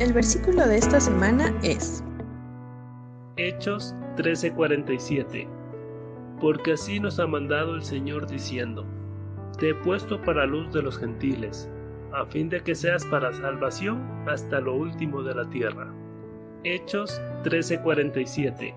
El versículo de esta semana es Hechos 13:47 Porque así nos ha mandado el Señor diciendo, Te he puesto para luz de los gentiles, a fin de que seas para salvación hasta lo último de la tierra. Hechos 13:47